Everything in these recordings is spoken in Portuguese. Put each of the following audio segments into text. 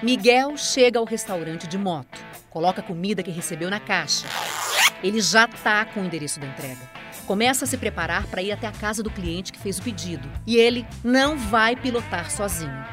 Miguel chega ao restaurante de moto, coloca a comida que recebeu na caixa. Ele já tá com o endereço da entrega. Começa a se preparar para ir até a casa do cliente que fez o pedido. E ele não vai pilotar sozinho.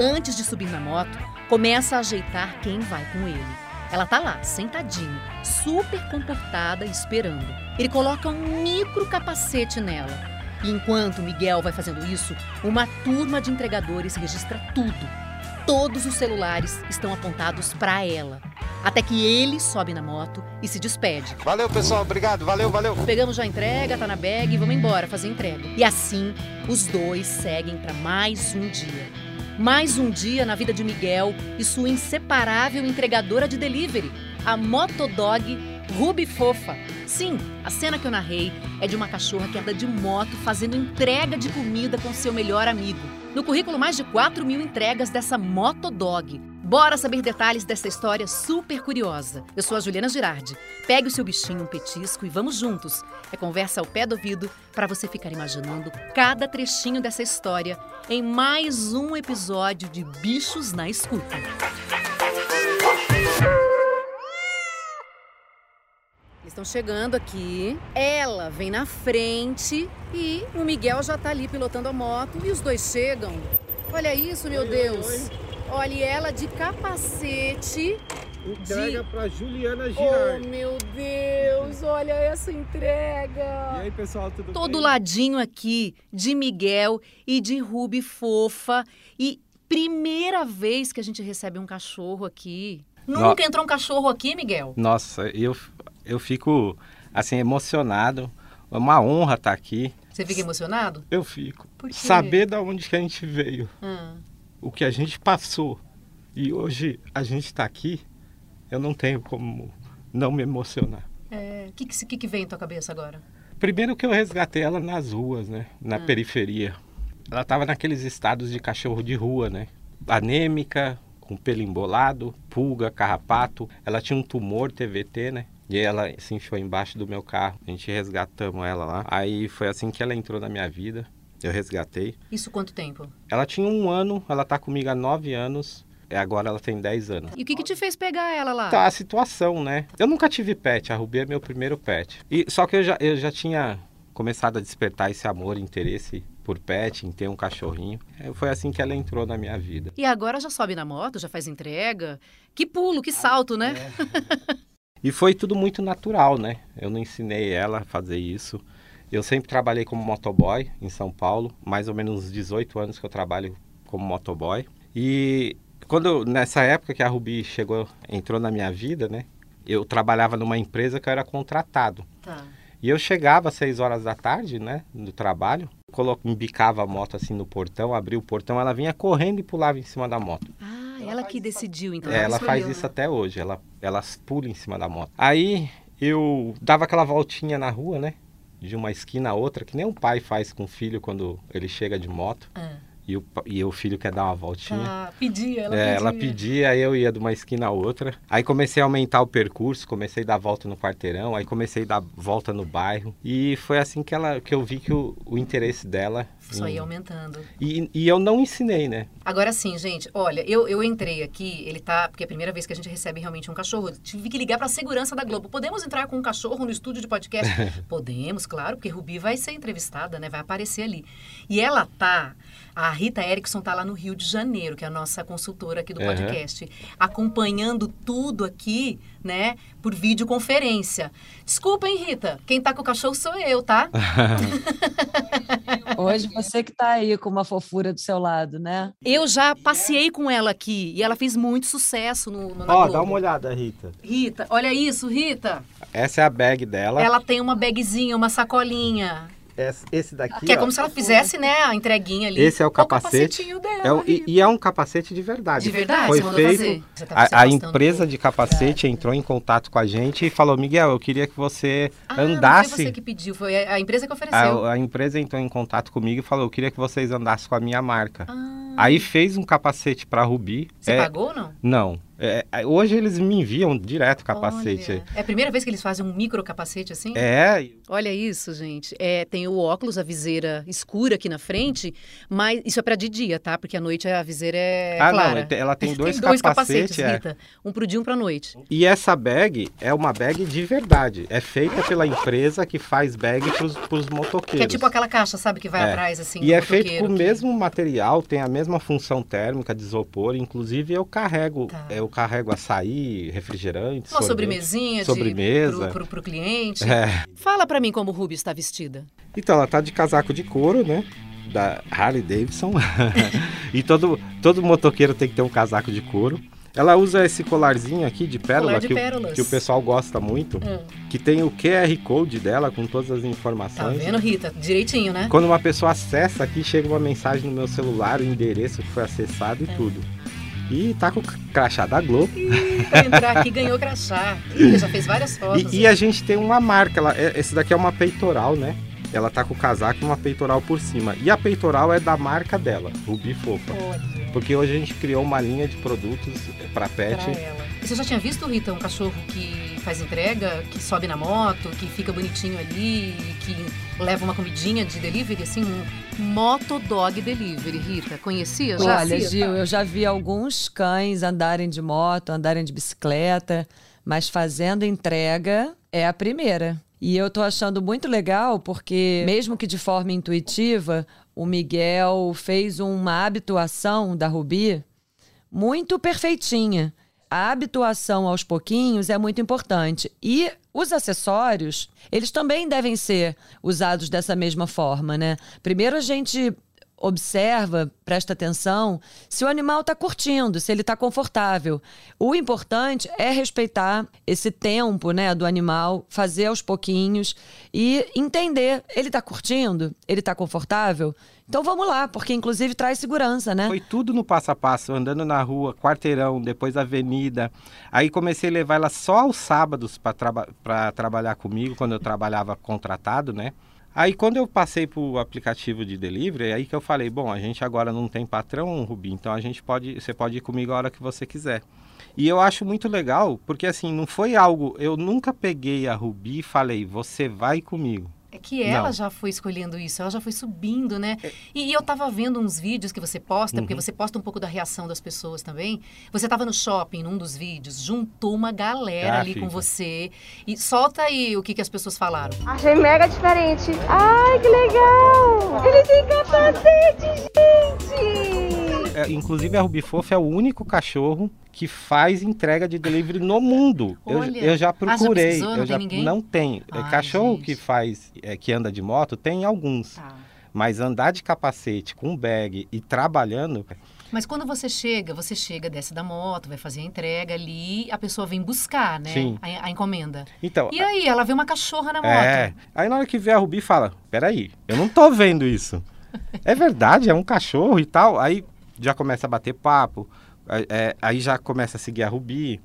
Antes de subir na moto, começa a ajeitar quem vai com ele. Ela tá lá, sentadinha, super comportada, esperando. Ele coloca um micro capacete nela. E enquanto Miguel vai fazendo isso, uma turma de entregadores registra tudo. Todos os celulares estão apontados para ela. Até que ele sobe na moto e se despede. Valeu, pessoal. Obrigado. Valeu, valeu. Pegamos já a entrega, tá na bag e vamos embora fazer entrega. E assim, os dois seguem para mais um dia. Mais um dia na vida de Miguel e sua inseparável entregadora de delivery, a Motodog Ruby Fofa. Sim, a cena que eu narrei é de uma cachorra que anda de moto fazendo entrega de comida com seu melhor amigo. No currículo, mais de 4 mil entregas dessa Motodog. Bora saber detalhes dessa história super curiosa. Eu sou a Juliana Girardi. Pegue o seu bichinho, um petisco e vamos juntos. É conversa ao pé do ouvido para você ficar imaginando cada trechinho dessa história em mais um episódio de Bichos na Escuta. Estão chegando aqui. Ela vem na frente e o Miguel já tá ali pilotando a moto e os dois chegam. Olha isso, meu Oi, Deus. oi, oi. Olha e ela de capacete. Entrega De- pra Juliana Oh, Girard. meu Deus, olha essa E entrega. aí, pessoal, tudo Todo bem? ladinho aqui de Miguel e de Ruby fofa. E primeira vez que a gente recebe um cachorro aqui. Nunca entrou um cachorro aqui, Miguel? Nossa, eu, eu fico assim emocionado. É uma honra estar aqui. Você fica emocionado? Eu fico. Por quê? Saber da onde que a gente veio, Hum. o que a gente passou e hoje a gente está aqui, eu não tenho como não me emocionar. É, o que, que, que que vem em tua cabeça agora? Primeiro que eu resgatei ela nas ruas, né? Na periferia. Ela estava naqueles estados de cachorro de rua, né? Anêmica, com pelo embolado, pulga, carrapato. Ela tinha um tumor TVT, né? E aí ela se enfiou embaixo do meu carro. A gente resgatamos ela lá. Aí foi assim que ela entrou na minha vida. Eu resgatei. Isso quanto tempo? Ela tinha um ano, ela tá comigo há nove anos. E agora ela tem dez anos. E o que, que te fez pegar ela lá? Tá, a situação, né? Eu nunca tive pet, a Rubi é meu primeiro pet. E, só que eu já, eu já tinha começado a despertar esse amor, interesse por pet, em ter um cachorrinho. É, Foi assim que ela entrou na minha vida. E agora já sobe na moto, já faz entrega. Que pulo, que salto, né? E foi tudo muito natural, né? Eu não ensinei ela a fazer isso. Eu sempre trabalhei como motoboy em São Paulo, mais ou menos uns 18 anos que eu trabalho como motoboy. E quando nessa época que a Rubi chegou, entrou na minha vida, né? Eu trabalhava numa empresa que eu era contratado. Tá. E eu chegava às 6 horas da tarde, né, do trabalho, embicava a moto assim no portão, abria o portão, ela vinha correndo e pulava em cima da moto. Ah, ela que decidiu, então. É, ela faz escolheu, isso né? até hoje, ela, ela pula em cima da moto. Aí eu dava aquela voltinha na rua, né? De uma esquina a outra, que nem um pai faz com o filho quando ele chega de moto Ah, e o, e o filho quer dar uma voltinha. tá. Pedia, ela É, pedia. ela pedia, aí eu ia de uma esquina a outra. Aí comecei a aumentar o percurso, comecei a dar volta no quarteirão, aí comecei a dar volta no bairro. E foi assim que, ela, que eu vi que o, o interesse dela. Só em- ia aumentando. E, e eu não ensinei, né? Agora sim, gente, olha, eu, eu entrei aqui, ele tá. Porque é a primeira vez que a gente recebe realmente um cachorro. Tive que ligar pra segurança da Globo. Podemos entrar com um cachorro no estúdio de podcast? Podemos, claro, porque Rubi vai ser entrevistada, né? Vai aparecer ali. E ela tá. A Rita Erickson tá lá no Rio de Janeiro, que é a nossa consultora aqui do Aham. podcast, acompanhando tudo aqui, né, por videoconferência. Desculpa, hein, Rita? Quem tá com o cachorro sou eu, tá? Hoje você que tá aí com uma fofura do seu lado, né? Eu já passeei com ela aqui e ela fez muito sucesso no, no Ó, Globo. dá uma olhada, Rita. Rita, olha isso, Rita. Essa é a bag dela. Ela tem uma bagzinha, uma sacolinha. Esse- daqui. que é ó, como se ela fizesse, né, a entreguinha ali. Esse é o capacete. capacetinho dela. É o- e, Rita. e é um capacete de verdade. De verdade, Foi você mandou feito. tá A, a empresa de capacete entrou em contato com a gente e falou: Miguel, eu queria que você Ah, Não foi andasse. você que pediu, foi a empresa que ofereceu. A, a empresa entrou em contato comigo e falou: eu queria que vocês andassem com a minha marca. Ah, Aí fez um capacete para Rubi. você É, pagou ou não? Não. É, é, hoje eles me enviam direto o capacete. Olha, é a primeira vez que eles fazem um micro capacete assim? É. Olha isso, gente. É, tem o óculos, a viseira escura aqui na frente, mas isso é para de dia, tá? Porque à noite a viseira é ah, clara. não, ela tem dois, tem dois capacetes, capacetes, é. Rita. Um pro dia, um pra noite. E essa bag é uma bag de verdade. É feita pela empresa que faz bag pros, pros motoqueiros. Que é tipo aquela caixa, sabe, que vai É. atrás assim. E é feito com o que- mesmo material, tem a mesma função térmica de isopor. Inclusive eu carrego, Tá. eu carrego açaí, refrigerante, Uma sorvete. sobremesinha de- Sobremesa. pro, pro, pro cliente. É. Fala pra mim como Ruby está vestida. Então, ela tá de casaco de couro, né? Da Harley Davidson. e todo, todo motoqueiro tem que ter um casaco de couro. Ela usa esse colarzinho aqui de pérola, de que, o- que o pessoal gosta muito, Hum. que tem o QR Code dela com todas as Tá informações. vendo, Rita? Direitinho, né? Quando uma pessoa acessa aqui, chega uma mensagem no meu celular, o endereço que foi acessado e tudo. E tá com o crachá da Globo. Ih, pra entrar aqui ganhou crachá. Ih, já fez várias fotos. E, e a gente tem uma marca, ela, é- esse daqui é uma peitoral, né? Ela tá com o casaco e uma peitoral por cima. E a peitoral é da marca dela, Rubi Fofa. Olha, Porque hoje a gente criou uma linha de produtos para pet. pra ela. E você já tinha visto, Rita, um cachorro que faz entrega, que sobe na moto, que fica bonitinho ali, que leva uma comidinha de delivery, assim, um motodog delivery, Rita? Conhecia já? Olha, Cita? Gil, eu já vi alguns cães andarem de moto, andarem de bicicleta, mas fazendo entrega é a primeira. E eu tô achando muito legal porque, mesmo que de forma intuitiva, o Miguel fez uma habituação da Rubi muito perfeitinha. A habituação aos pouquinhos é muito importante. E os acessórios, eles também devem ser usados dessa mesma forma, né? Primeiro a gente observa, presta atenção se o animal está curtindo, se ele está confortável. O importante é respeitar esse tempo, né, do animal, fazer aos pouquinhos e entender, ele está curtindo, ele está confortável. Então vamos lá, porque inclusive traz segurança, né? Foi tudo no passo a passo, andando na rua, quarteirão, depois avenida. Aí comecei a levar ela só aos sábados para traba trabalhar comigo, quando eu trabalhava contratado, né? Aí quando eu passei para o aplicativo de delivery, aí que eu falei, bom, a gente agora não tem patrão, Rubi, então a gente pode, você pode ir comigo a hora que você quiser. E eu acho muito legal, porque assim, não foi algo, eu nunca peguei a Rubi e falei, você vai comigo. É que ela Não. já foi escolhendo isso, ela já foi subindo, né? E, e eu tava vendo uns vídeos que você posta, porque você posta um pouco da reação das pessoas também. Você tava no shopping, num dos vídeos, juntou uma galera Ah, ali com fica. você. E solta aí o que, que as pessoas falaram. Achei mega diferente. Ai, que legal! Ele tem capacete, gente! É, inclusive a Rubi Fofa é o único cachorro que faz entrega de delivery no mundo. Eu- Olha. eu, já Ah, já procurei. pesquisou? Não eu tem já ninguém? não tem. É, Ai, cachorro gente. que faz, é, que anda de moto, tem alguns. Tá. Mas andar de capacete com bag e trabalhando, Mas quando você chega, você chega, desce da moto, vai fazer a entrega ali, a pessoa vem buscar, né? Sim. A, a encomenda. então. E aí, ela vê uma cachorra na moto. É. Aí na hora que vê a Rubi fala: Peraí, eu não tô vendo isso. É verdade, é um cachorro e tal. Aí já começa a bater papo. É, aí já começa a seguir a Rubi,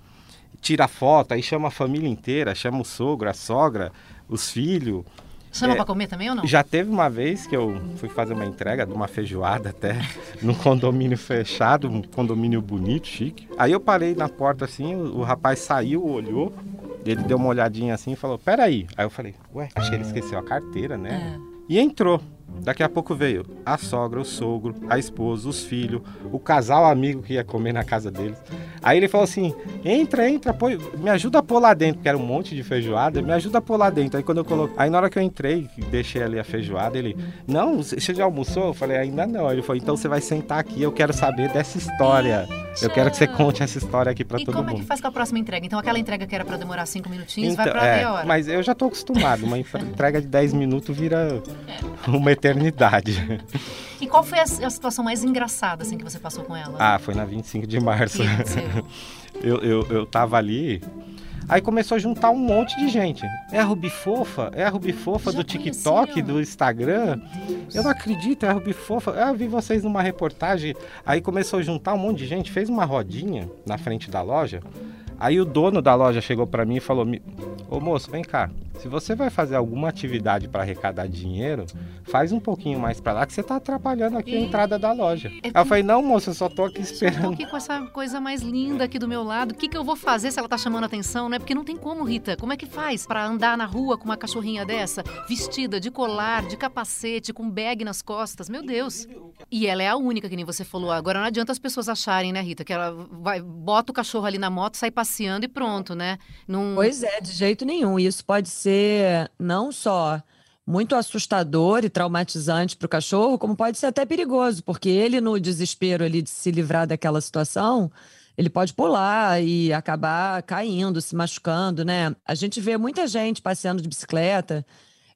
tira foto, aí chama a família inteira, chama o sogro, a sogra, os filhos. Chama É, pra comer também ou não? Já teve uma vez que eu fui fazer uma entrega de uma feijoada até num condomínio fechado, um condomínio bonito, chique. Aí eu parei na porta assim, o, o rapaz saiu, olhou, ele deu uma olhadinha assim e falou: Peraí. Aí eu falei: Ué, acho que ele esqueceu a carteira, né? É. E entrou. Daqui a pouco veio a sogra, o sogro, a esposa, os filhos, o casal amigo que ia comer na casa deles. Aí ele falou assim: entra, entra, põe, me ajuda a pôr lá dentro, porque era um monte de feijoada, me ajuda a pôr lá dentro. Aí quando eu coloquei. Aí na hora que eu entrei, deixei ali a feijoada, ele, não, você já almoçou? Eu falei, ainda não. Ele falou, então você vai sentar aqui, eu quero saber dessa história. Eu quero que você conte essa história aqui pra E todo como é mundo. que faz com a próxima entrega? Então, aquela entrega que era pra demorar cinco minutinhos, vai Então, pra é, meia hora. mas eu já tô acostumado. Uma entrega de 10 minutos vira uma eternidade. E qual foi a, a situação mais engraçada, assim, que você passou com ela? Ah, foi na 25 de março. Eu, eu, eu tava ali. Aí começou a juntar um monte de gente. É a Rubi Fofa? É a Rubi Fofa Já do TikTok, do Instagram? Eu não acredito, é a Rubi Fofa. Eu vi vocês numa reportagem. Aí começou a juntar um monte de gente, fez uma rodinha na frente da loja. Aí o dono da loja chegou pra mim e falou: "Mi- Ô moço, vem cá. Se você vai fazer alguma atividade para arrecadar dinheiro, faz um pouquinho mais para lá que você tá atrapalhando aqui a E- entrada da loja. É Aí eu falei, não, moça, eu só tô aqui Tô esperando. aqui com essa coisa mais linda aqui do meu lado. O que, que eu vou fazer se ela tá chamando atenção, né? Porque não tem como, Rita. Como é que faz pra andar na rua com uma cachorrinha dessa, vestida de colar, de capacete, com bag nas costas? Meu Deus. E ela é a única, que nem você falou. Agora não adianta as pessoas acharem, né, Rita, que ela vai, bota o cachorro ali na moto, sai passeando e pronto, né? Não... Pois é, de jeito nenhum. Isso pode ser não só muito assustador e traumatizante para o cachorro, como pode ser até perigoso, porque ele, no desespero ali de se livrar daquela situação, ele pode pular e acabar caindo, se machucando, né? A gente vê muita gente passeando de bicicleta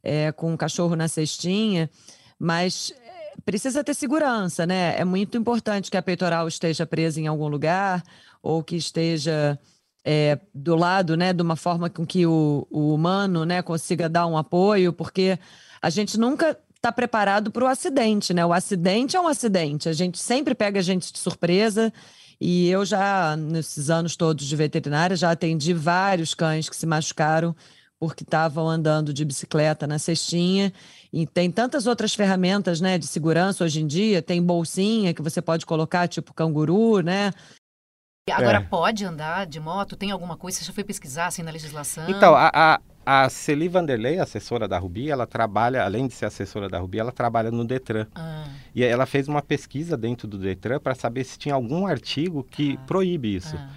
é, com o cachorro na cestinha, mas é, precisa ter segurança, né? É muito importante que a peitoral esteja presa em algum lugar ou que esteja é, do lado, né, de uma forma com que o, o humano, né, consiga dar um apoio, porque a gente nunca está preparado para o acidente, né? O acidente é um acidente. A gente sempre pega a gente de surpresa. E eu já, nesses anos todos de veterinária, já atendi vários cães que se machucaram porque estavam andando de bicicleta na cestinha. E tem tantas outras ferramentas, né, de segurança hoje em dia. Tem bolsinha que você pode colocar, tipo canguru, né? Agora É. pode andar de moto? Tem alguma coisa? Você já foi pesquisar assim na legislação? Então, a, a, a Celi Vanderlei, assessora da Rubi, ela trabalha, além de ser assessora da Rubi, ela trabalha no Detran. Ah, E ela fez uma pesquisa dentro do Detran para saber se tinha algum artigo que Ah. proíbe isso. ah.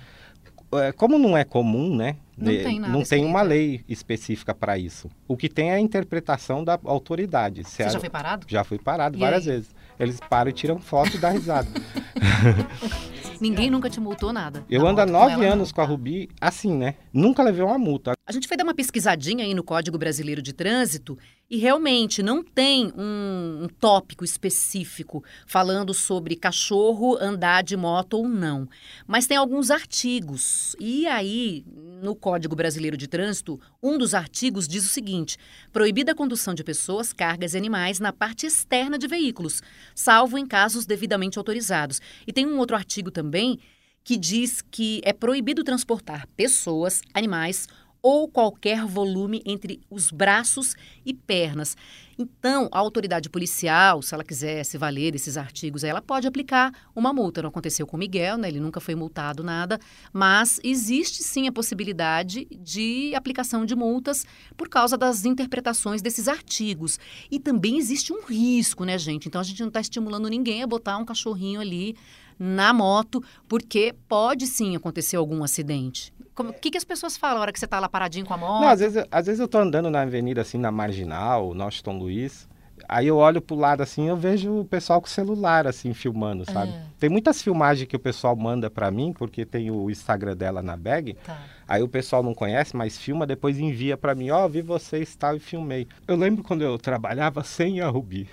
É, Como não é comum, né? Não de- tem nada não tem uma escrito. lei específica para isso. O que tem é a interpretação da autoridade. Se Você já foi parado? Já fui parado E várias aí? vezes. Eles param e tiram foto e dão risada. Ninguém nunca te multou nada. Eu ando há nove anos com a Rubi assim, né? Nunca levei uma multa. A gente foi dar uma pesquisadinha aí no Código Brasileiro de Trânsito e realmente não tem um, um tópico específico falando sobre cachorro andar de moto ou não. Mas tem alguns artigos. E aí, no Código Brasileiro de Trânsito, um dos artigos diz o seguinte: proibida a condução de pessoas, cargas e animais na parte externa de veículos, salvo em casos devidamente autorizados. E tem um outro artigo também que diz que é proibido transportar pessoas, animais ou qualquer volume entre os braços e pernas. Então, a autoridade policial, se ela quiser se valer desses artigos, ela pode aplicar uma multa. Não aconteceu com o Miguel, né? ele nunca foi multado nada, mas existe sim a possibilidade de aplicação de multas por causa das interpretações desses artigos. E também existe um risco, né, gente? Então a gente não está estimulando ninguém a botar um cachorrinho ali na moto, porque pode sim acontecer algum acidente. Como- O que, que as pessoas falam na hora que você está lá paradinho com a moto? Não, às vezes, às vezes eu tô andando na avenida assim, na Marginal, Washington Luiz. Aí eu olho pro lado assim, eu vejo o pessoal com o celular assim filmando, sabe? É. Tem muitas filmagens que o pessoal manda pra mim, porque tem o Instagram dela na bag. Tá. Aí o pessoal não conhece, mas filma, depois envia pra mim, ó, vi vocês tal e filmei. Eu lembro quando eu trabalhava sem a Rubi.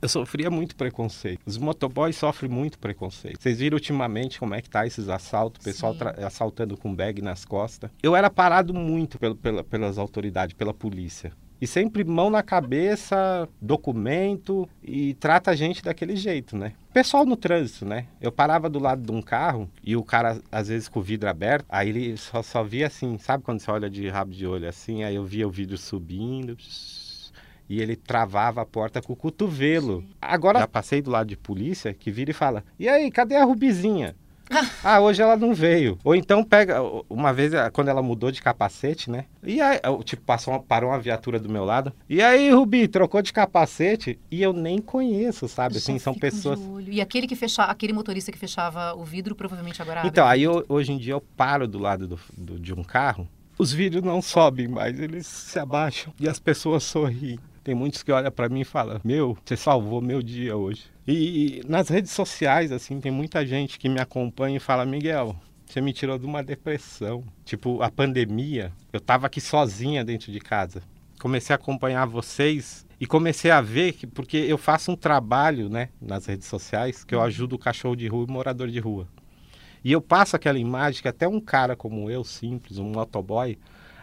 Eu sofria muito preconceito. Os motoboys sofrem muito preconceito. Vocês viram ultimamente como é que tá esses assaltos, o pessoal assaltando com bag nas costas. Eu era parado muito pelo- pela- pelas autoridades, pela polícia. E sempre mão na cabeça, documento e trata a gente daquele jeito, né? Pessoal no trânsito, né? Eu parava do lado de um carro e o cara, às vezes, com o vidro aberto, aí ele só, só via assim, sabe quando você olha de rabo de olho assim? Aí eu via o vidro subindo. E ele travava a porta com o cotovelo. Agora já passei do lado de polícia que vira e fala: E aí, cadê a Rubizinha? ah, hoje ela não veio. Ou então pega, uma vez, quando ela mudou de capacete, né? E aí, eu, tipo, passou uma, parou uma viatura do meu lado. E aí, Rubi, trocou de capacete? E eu nem conheço, sabe? Assim, são pessoas. E aquele que fechava, aquele motorista que fechava o vidro, provavelmente agora abre. Então, aí eu- hoje em dia eu paro do lado do- do- de um carro, os vidros não sobem mais, eles se abaixam e as pessoas sorriem. Tem muitos que olham pra mim e falam: Meu, você salvou meu dia hoje. E nas redes sociais, assim, tem muita gente que me acompanha e fala: Miguel, você me tirou de uma depressão. Tipo, a pandemia, eu tava aqui sozinha dentro de casa. Comecei a acompanhar vocês e comecei a ver que, porque eu faço um trabalho, né, nas redes sociais, que eu ajudo o cachorro de rua e morador de rua. E eu passo aquela imagem que até um cara como eu, simples, um motoboy,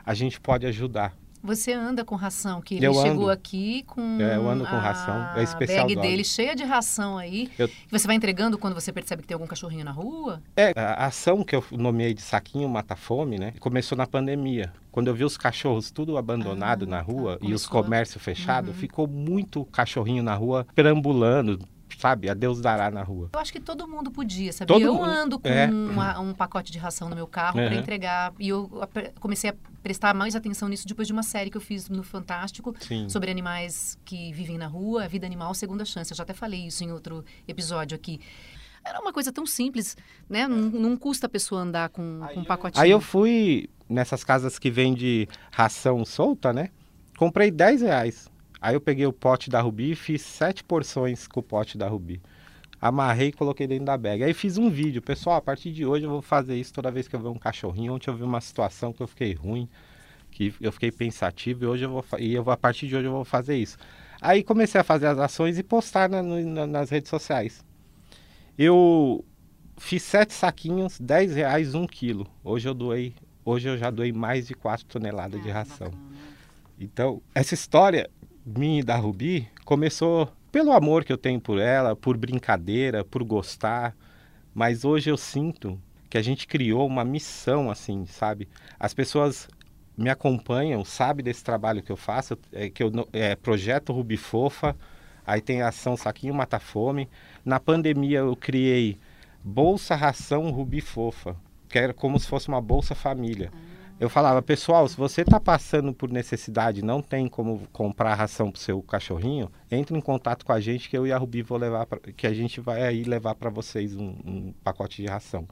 a gente pode ajudar. Você anda com ração, que ele Eu chegou ando. aqui com É, eu ando com a ração. É especial bag dele cheia de ração aí. Eu- Você vai entregando quando você percebe que tem algum cachorrinho na rua? É, a ação que eu nomeei de saquinho mata fome, né? Começou na pandemia. Quando eu vi os cachorros tudo abandonado Ah, na tá. rua e os comércios fechados, Uhum. ficou muito cachorrinho na rua perambulando, sabe? A Deus dará na rua. Eu acho que todo mundo podia, sabia? Todo eu mundo. ando com É. uma- um pacote de ração no meu carro para entregar. E eu comecei a prestar mais atenção nisso depois de uma série que eu fiz no Fantástico Sim. sobre animais que vivem na rua, a vida animal, segunda chance. Eu já até falei isso em outro episódio aqui. Era uma coisa tão simples, né? Não, não custa a pessoa andar com, com um pacotinho. Aí eu fui nessas casas que vende ração solta, né? Comprei 10 reais. Aí eu peguei o pote da Rubi e fiz sete porções com o pote da Rubi. Amarrei e coloquei dentro da bag. Aí fiz um vídeo. Pessoal, a partir de hoje eu vou fazer isso toda vez que eu ver um cachorrinho. Ontem eu vi uma situação que eu fiquei ruim, que eu fiquei pensativo e hoje eu vou, e eu vou a partir de hoje eu vou fazer isso. Aí comecei a fazer as ações e postar na- na- nas redes sociais. Eu fiz sete saquinhos, 10 reais, um quilo. Hoje eu doei, hoje eu já doei mais de 4 toneladas de Ah, ração. bacana. Então, essa história minha e da Rubi começou pelo amor que eu tenho por ela, por brincadeira, por gostar. Mas hoje eu sinto que a gente criou uma missão, assim, sabe? As pessoas me acompanham, sabem desse trabalho que eu faço, é, que eu é, projeto Rubi Fofa, aí tem a ação Saquinho Mata Fome. Na pandemia eu criei Bolsa Ração Rubi Fofa, que era como se fosse uma Bolsa Família. Eu falava, pessoal, se você está passando por necessidade, não tem como comprar ração para seu cachorrinho, entre em contato com a gente que eu e a Rubi vou levar, pra, que a gente vai aí levar para vocês um, um pacote de ração.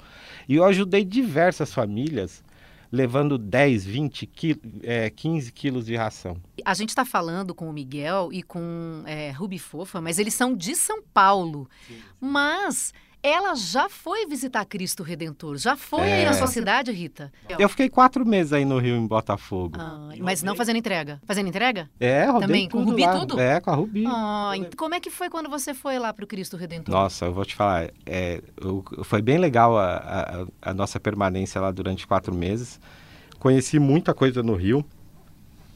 E eu ajudei diversas famílias levando 10, 20, qui- é, 15 quilos de ração. A gente está falando com o Miguel e com é, Rubi Fofa, mas eles são de São Paulo. Mas ela já foi visitar Cristo Redentor. Já foi aí na É. sua cidade, Rita? Eu fiquei quatro meses aí no Rio, em Botafogo. Ah, mas não fazendo entrega. Fazendo entrega? É, rodei Também, com tudo Rubi lá. tudo? É, com a Rubi. Ah, como é que foi quando você foi lá para o Cristo Redentor? Nossa, eu vou te falar, é, eu- foi bem legal a, a- a nossa permanência lá durante quatro meses. Conheci muita coisa no Rio.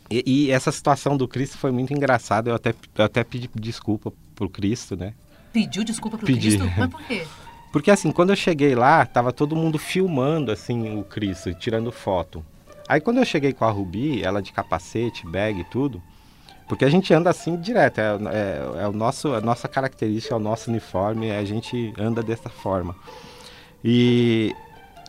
E, e essa situação do Cristo foi muito engraçada. Eu até, eu até pedi desculpa pro Cristo, né? Pediu desculpa pro Pedi. Cristo? Mas por quê? Porque assim, quando eu cheguei lá, tava todo mundo filmando assim o Cristo, tirando foto. Aí quando eu cheguei com a Rubi, ela de capacete, bag e tudo, porque a gente anda assim direto, é, é- é o nosso, a nossa característica, é o nosso uniforme, a gente anda dessa forma. E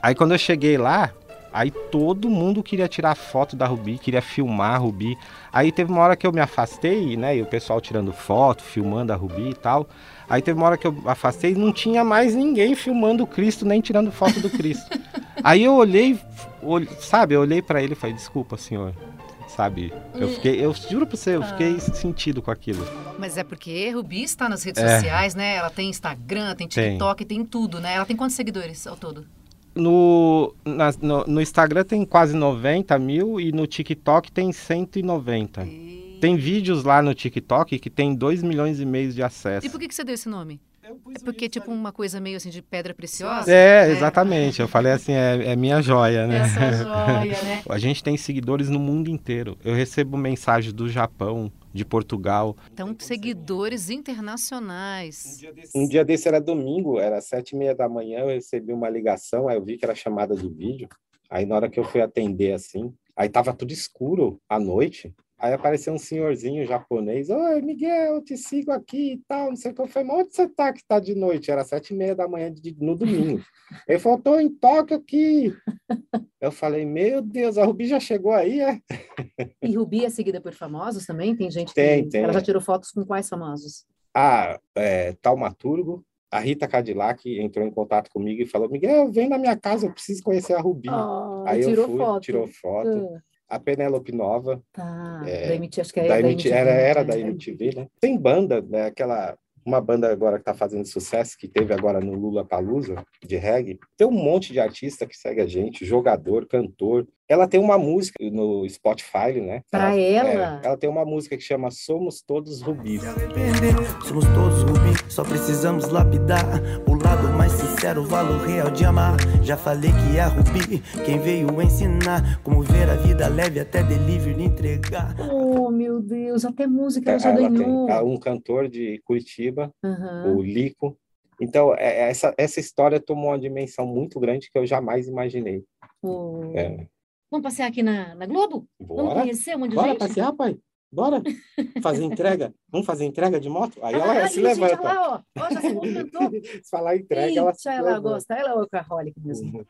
aí quando eu cheguei lá, aí todo mundo queria tirar foto da Rubi, queria filmar a Rubi. Aí teve uma hora que eu me afastei, né, e o pessoal tirando foto, filmando a Rubi e tal. Aí teve uma hora que eu afastei e não tinha mais ninguém filmando o Cristo, nem tirando foto do Cristo. Aí eu olhei, ol- sabe, eu olhei pra ele e falei, desculpa, senhor. Sabe, eu fiquei, eu juro pra você, eu fiquei sentido com aquilo. Mas é porque Rubi está nas redes É. sociais, né? Ela tem Instagram, tem Tem. TikTok, tem tudo, né? Ela tem quantos seguidores ao todo? No, na- no, no Instagram tem quase 90 mil e no TikTok tem 190. Tem vídeos lá no TikTok que tem 2 milhões e meio de acesso. E por que, que você deu esse nome? É porque, tipo, uma coisa meio assim de pedra preciosa? É, exatamente. Eu falei assim, é, é minha joia, né? Essa joia, né? A gente tem seguidores no mundo inteiro. Eu recebo mensagens do Japão, de Portugal. Então, seguidores internacionais. Um dia desse era domingo, era sete e meia da manhã, eu recebi uma ligação, aí eu vi que era chamada de vídeo. Aí na hora que eu fui atender assim, aí tava tudo escuro à noite. Aí apareceu um senhorzinho japonês, oi Miguel, eu te sigo aqui e tal, não sei o que. Eu falei, mas onde você tá que tá de noite? Era sete e meia da manhã de- no domingo. Ele falou, tô em Tóquio aqui. Eu falei, meu Deus, a Rubi já chegou aí, é? E Rubi é seguida por famosos também? Tem gente Tem, que... tem. Ela já tirou fotos com quais famosos? a é, Taumaturgo, a Rita Cadillac entrou em contato comigo e falou: Miguel, vem na minha casa, eu preciso conhecer a Rubi. Ah, Aí eu fui, foto. tirou foto. A Penélope Nova, Tá, É, da MTV, acho que é da da MT, MTV, era, era né? da MTV, né? Tem banda, né? Aquela. Uma banda agora que tá fazendo sucesso, que teve agora no Lula Palusa, de reggae. Tem um monte de artista que segue a gente, jogador, cantor. Ela tem uma música no Spotify, né? Pra ela? é, ela tem uma música que chama Somos Todos Rubis. Somos todos Rubi, só precisamos lapidar lado mais sincero. o valor real de amar. Já falei que é Rubi quem veio ensinar como ver a vida leve até delivery entregar. Oh, meu Deus, até música ela já Ela ganhou. tem um cantor de Curitiba, Aham. o Lico. Então, é- essa, essa história tomou uma dimensão muito grande que eu jamais imaginei. Oh. É. Vamos passear aqui na, na Globo? Vamos Bora, conhecer um monte de bora gente? passear, pai. Bora fazer entrega. Vamos fazer entrega de moto? Aí Ah, ela se gente, olha levanta. lá, ó. Ó, já se movimentou. Se falar entrega, ela se Eita, ela levanta. gosta. Ela é workaholic mesmo.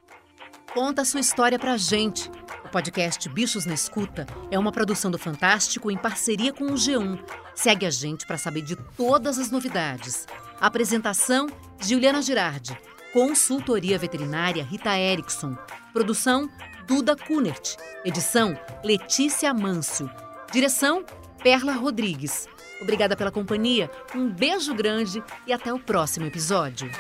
Conta a sua história pra gente. O podcast Bichos na Escuta é uma produção do Fantástico em parceria com o G1. Segue a gente para saber de todas as novidades. Apresentação: Juliana Girardi. Consultoria veterinária Rita Erickson. Produção: Duda Kunert. Edição: Letícia Mâncio. Direção: Perla Rodrigues. Obrigada pela companhia, um beijo grande e até o próximo episódio.